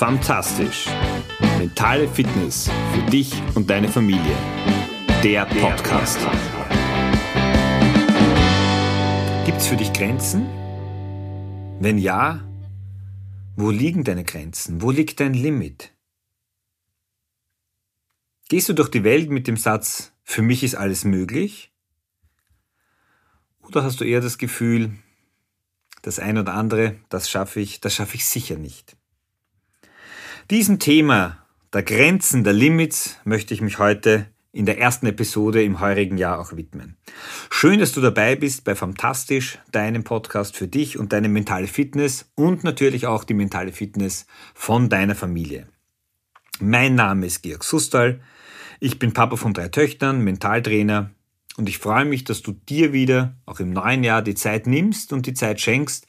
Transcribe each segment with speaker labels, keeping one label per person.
Speaker 1: Fantastisch. Mentale Fitness für dich und deine Familie. Der Podcast. Gibt es für dich Grenzen? Wenn ja, wo liegen deine Grenzen? Wo liegt dein Limit? Gehst du durch die Welt mit dem Satz, für mich ist alles möglich? Oder hast du eher das Gefühl, das ein oder andere, das schaffe ich, das schaffe ich sicher nicht? Diesem Thema der Grenzen, der Limits möchte ich mich heute in der ersten Episode im heurigen Jahr auch widmen. Schön, dass du dabei bist bei Fantastisch, deinem Podcast für dich und deine mentale Fitness und natürlich auch die mentale Fitness von deiner Familie. Mein Name ist Georg Sustal. Ich bin Papa von drei Töchtern, Mentaltrainer und ich freue mich, dass du dir wieder auch im neuen Jahr die Zeit nimmst und die Zeit schenkst,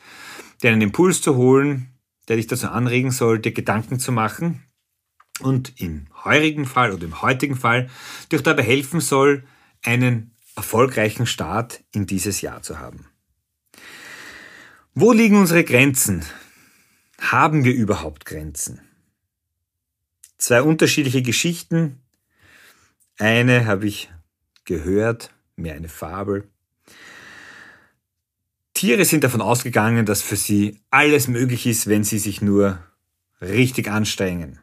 Speaker 1: dir einen Impuls zu holen, der dich dazu anregen sollte, Gedanken zu machen und im heurigen Fall oder im heutigen Fall dir dabei helfen soll, einen erfolgreichen Start in dieses Jahr zu haben. Wo liegen unsere Grenzen? Haben wir überhaupt Grenzen? Zwei unterschiedliche Geschichten. Eine habe ich gehört, mehr eine Fabel. Tiere sind davon ausgegangen, dass für sie alles möglich ist, wenn sie sich nur richtig anstrengen.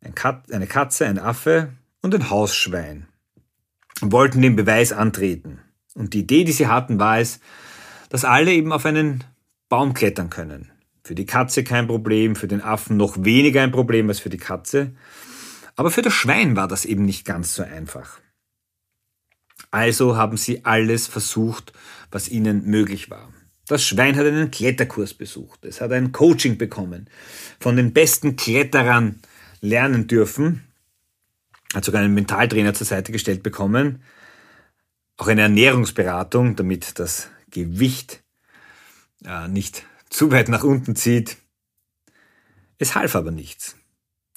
Speaker 1: eine Katze, ein Affe und ein Hausschwein wollten den Beweis antreten. Und die Idee, die sie hatten, war es, dass alle eben auf einen Baum klettern können. Für die Katze kein Problem, für den Affen noch weniger ein Problem als für die Katze. Aber für das Schwein war das eben nicht ganz so einfach. Also haben sie alles versucht, was ihnen möglich war. Das Schwein hat einen Kletterkurs besucht. Es hat ein Coaching bekommen, von den besten Kletterern lernen dürfen, hat sogar einen Mentaltrainer zur Seite gestellt bekommen, auch eine Ernährungsberatung, damit das Gewicht äh, nicht zu weit nach unten zieht. Es half aber nichts.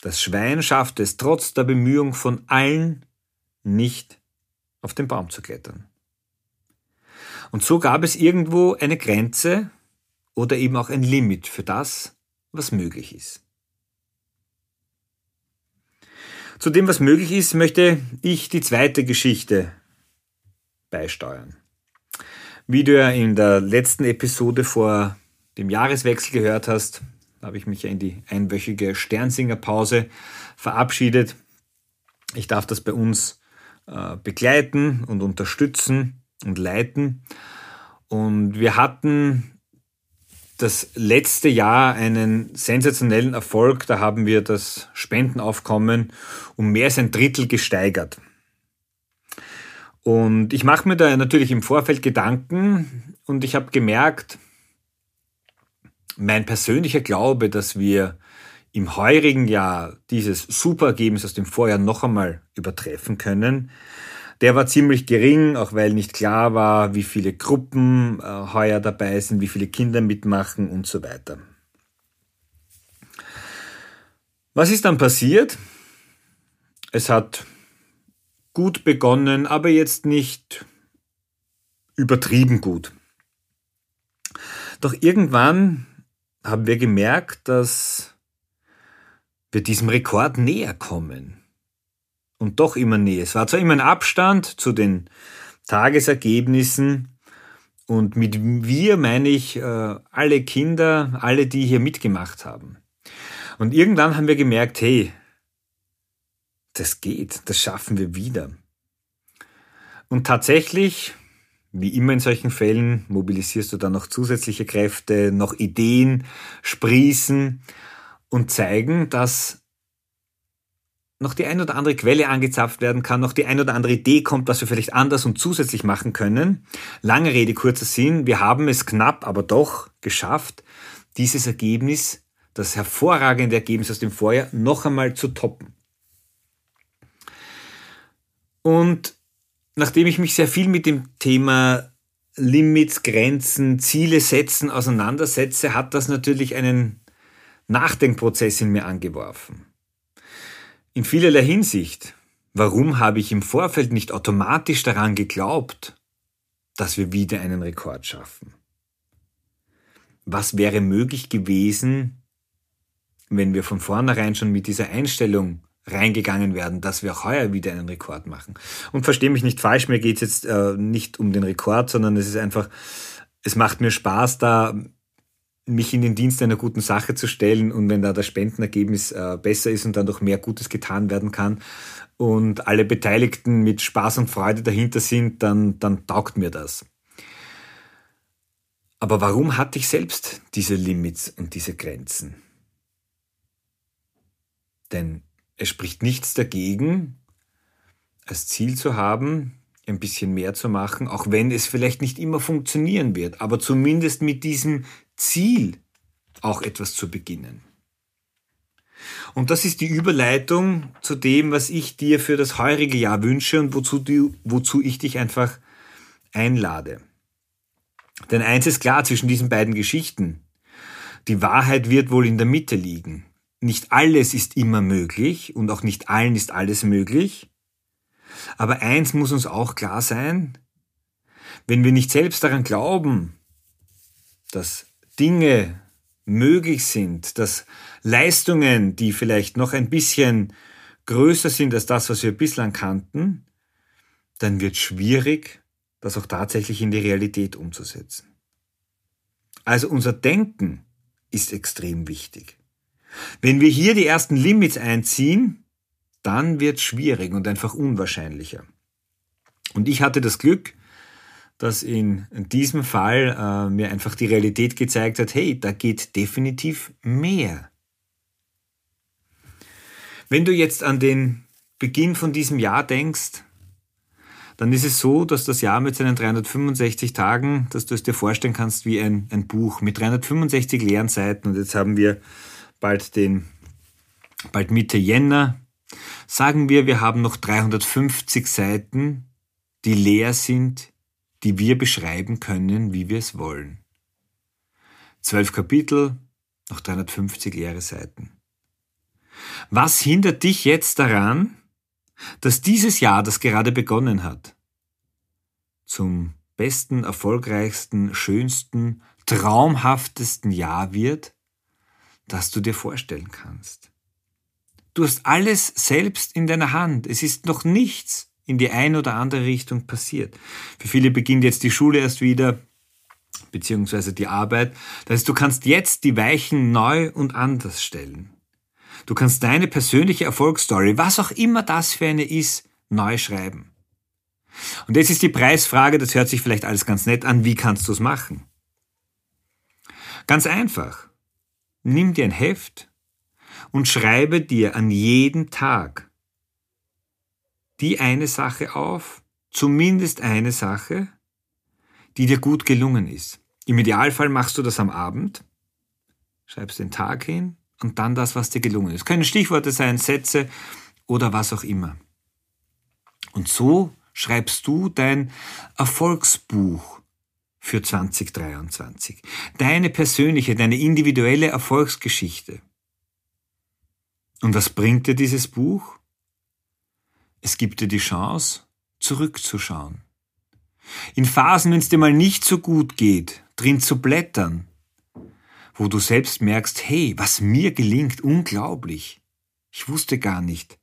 Speaker 1: Das Schwein schaffte es trotz der Bemühung von allen nicht auf den Baum zu klettern. Und so gab es irgendwo eine Grenze oder eben auch ein Limit für das, was möglich ist. Zu dem, was möglich ist, möchte ich die zweite Geschichte beisteuern. Wie du ja in der letzten Episode vor dem Jahreswechsel gehört hast, habe ich mich ja in die einwöchige Sternsingerpause verabschiedet. Ich darf das bei uns begleiten und unterstützen und leiten. Und wir hatten das letzte Jahr einen sensationellen Erfolg. Da haben wir das Spendenaufkommen um mehr als ein Drittel gesteigert. Und ich mache mir da natürlich im Vorfeld Gedanken und ich habe gemerkt, mein persönlicher Glaube, dass wir im heurigen Jahr dieses Superergebnis aus dem Vorjahr noch einmal übertreffen können, der war ziemlich gering, auch weil nicht klar war, wie viele Gruppen äh, heuer dabei sind, wie viele Kinder mitmachen und so weiter. Was ist dann passiert? Es hat gut begonnen, aber jetzt nicht übertrieben gut. Doch irgendwann haben wir gemerkt, dass wir diesem Rekord näher kommen und doch immer näher. Es war zwar immer ein Abstand zu den Tagesergebnissen und mit wir meine ich äh, alle Kinder, alle, die hier mitgemacht haben. Und irgendwann haben wir gemerkt, hey, das geht, das schaffen wir wieder. Und tatsächlich, wie immer in solchen Fällen, mobilisierst du dann noch zusätzliche Kräfte, noch Ideen sprießen und zeigen, dass noch die ein oder andere Quelle angezapft werden kann, noch die ein oder andere Idee kommt, was wir vielleicht anders und zusätzlich machen können. Lange Rede, kurzer Sinn. Wir haben es knapp, aber doch geschafft, dieses Ergebnis, das hervorragende Ergebnis aus dem Vorjahr, noch einmal zu toppen. Und nachdem ich mich sehr viel mit dem Thema Limits, Grenzen, Ziele setzen auseinandersetze, hat das natürlich einen Nachdenkprozess in mir angeworfen. In vielerlei Hinsicht. Warum habe ich im Vorfeld nicht automatisch daran geglaubt, dass wir wieder einen Rekord schaffen? Was wäre möglich gewesen, wenn wir von vornherein schon mit dieser Einstellung reingegangen werden, dass wir auch heuer wieder einen Rekord machen. Und verstehe mich nicht falsch, mir geht es jetzt äh, nicht um den Rekord, sondern es ist einfach, es macht mir Spaß, da mich in den Dienst einer guten Sache zu stellen und wenn da das Spendenergebnis äh, besser ist und dann doch mehr Gutes getan werden kann und alle Beteiligten mit Spaß und Freude dahinter sind, dann, dann taugt mir das. Aber warum hatte ich selbst diese Limits und diese Grenzen? Denn es spricht nichts dagegen, als Ziel zu haben, ein bisschen mehr zu machen, auch wenn es vielleicht nicht immer funktionieren wird, aber zumindest mit diesem Ziel auch etwas zu beginnen. Und das ist die Überleitung zu dem, was ich dir für das heurige Jahr wünsche und wozu, du, wozu ich dich einfach einlade. Denn eins ist klar zwischen diesen beiden Geschichten. Die Wahrheit wird wohl in der Mitte liegen. Nicht alles ist immer möglich und auch nicht allen ist alles möglich. Aber eins muss uns auch klar sein, wenn wir nicht selbst daran glauben, dass Dinge möglich sind, dass Leistungen, die vielleicht noch ein bisschen größer sind als das, was wir bislang kannten, dann wird schwierig, das auch tatsächlich in die Realität umzusetzen. Also unser Denken ist extrem wichtig. Wenn wir hier die ersten Limits einziehen, dann wird schwierig und einfach unwahrscheinlicher. Und ich hatte das Glück, dass in diesem Fall äh, mir einfach die Realität gezeigt hat, hey, da geht definitiv mehr. Wenn du jetzt an den Beginn von diesem Jahr denkst, dann ist es so, dass das Jahr mit seinen 365 Tagen, dass du es dir vorstellen kannst wie ein, ein Buch mit 365 leeren Seiten. Und jetzt haben wir bald den, bald Mitte Jänner. Sagen wir, wir haben noch 350 Seiten, die leer sind, die wir beschreiben können, wie wir es wollen. Zwölf Kapitel, noch 350 leere Seiten. Was hindert dich jetzt daran, dass dieses Jahr, das gerade begonnen hat, zum besten, erfolgreichsten, schönsten, traumhaftesten Jahr wird, das du dir vorstellen kannst. Du hast alles selbst in deiner Hand. Es ist noch nichts in die eine oder andere Richtung passiert. Für viele beginnt jetzt die Schule erst wieder, beziehungsweise die Arbeit. Das heißt, du kannst jetzt die Weichen neu und anders stellen. Du kannst deine persönliche Erfolgsstory, was auch immer das für eine ist, neu schreiben. Und jetzt ist die Preisfrage, das hört sich vielleicht alles ganz nett an, wie kannst du es machen? Ganz einfach. Nimm dir ein Heft und schreibe dir an jedem Tag die eine Sache auf, zumindest eine Sache, die dir gut gelungen ist. Im Idealfall machst du das am Abend, schreibst den Tag hin und dann das, was dir gelungen ist. Können Stichworte sein, Sätze oder was auch immer. Und so schreibst du dein Erfolgsbuch für 2023. Deine persönliche, deine individuelle Erfolgsgeschichte. Und was bringt dir dieses Buch? Es gibt dir die Chance, zurückzuschauen. In Phasen, wenn es dir mal nicht so gut geht, drin zu blättern, wo du selbst merkst, hey, was mir gelingt, unglaublich. Ich wusste gar nicht,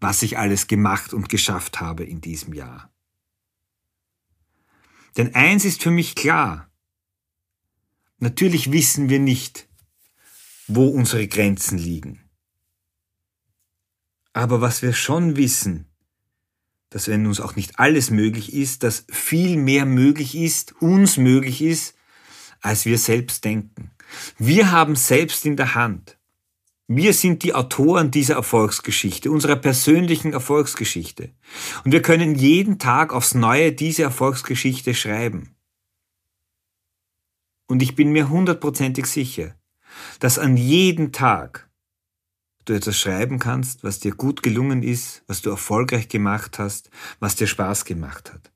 Speaker 1: was ich alles gemacht und geschafft habe in diesem Jahr. Denn eins ist für mich klar. Natürlich wissen wir nicht, wo unsere Grenzen liegen. Aber was wir schon wissen, dass wenn uns auch nicht alles möglich ist, dass viel mehr möglich ist, uns möglich ist, als wir selbst denken. Wir haben selbst in der Hand. Wir sind die Autoren dieser Erfolgsgeschichte, unserer persönlichen Erfolgsgeschichte. Und wir können jeden Tag aufs Neue diese Erfolgsgeschichte schreiben. Und ich bin mir hundertprozentig sicher, dass an jedem Tag du etwas schreiben kannst, was dir gut gelungen ist, was du erfolgreich gemacht hast, was dir Spaß gemacht hat.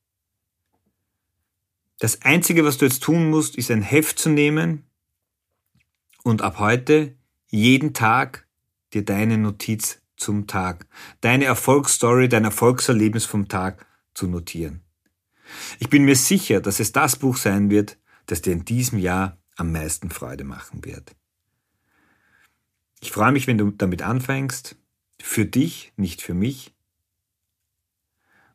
Speaker 1: Das Einzige, was du jetzt tun musst, ist ein Heft zu nehmen und ab heute jeden Tag dir deine Notiz zum Tag, deine Erfolgsstory, dein Erfolgserlebnis vom Tag zu notieren. Ich bin mir sicher, dass es das Buch sein wird, das dir in diesem Jahr am meisten Freude machen wird. Ich freue mich, wenn du damit anfängst. Für dich, nicht für mich.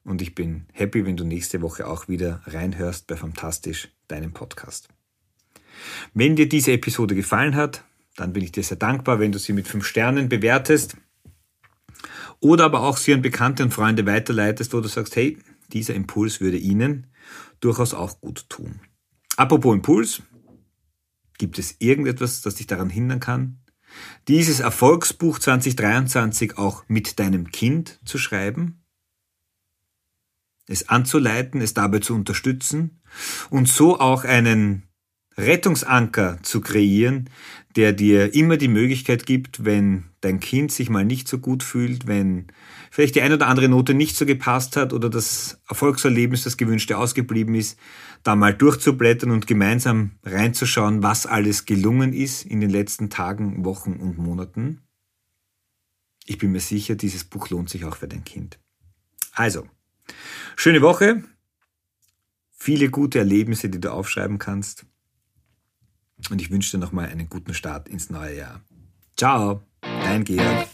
Speaker 1: Und ich bin happy, wenn du nächste Woche auch wieder reinhörst bei Fantastisch, deinem Podcast. Wenn dir diese Episode gefallen hat, dann bin ich dir sehr dankbar, wenn du sie mit fünf Sternen bewertest oder aber auch sie an Bekannte und Freunde weiterleitest, wo du sagst, hey, dieser Impuls würde Ihnen durchaus auch gut tun. Apropos Impuls, gibt es irgendetwas, das dich daran hindern kann, dieses Erfolgsbuch 2023 auch mit deinem Kind zu schreiben? Es anzuleiten, es dabei zu unterstützen und so auch einen Rettungsanker zu kreieren, der dir immer die Möglichkeit gibt, wenn dein Kind sich mal nicht so gut fühlt, wenn vielleicht die eine oder andere Note nicht so gepasst hat oder das Erfolgserlebnis, das gewünschte ausgeblieben ist, da mal durchzublättern und gemeinsam reinzuschauen, was alles gelungen ist in den letzten Tagen, Wochen und Monaten. Ich bin mir sicher, dieses Buch lohnt sich auch für dein Kind. Also, schöne Woche, viele gute Erlebnisse, die du aufschreiben kannst. Und ich wünsche dir nochmal einen guten Start ins neue Jahr. Ciao, dein Georg.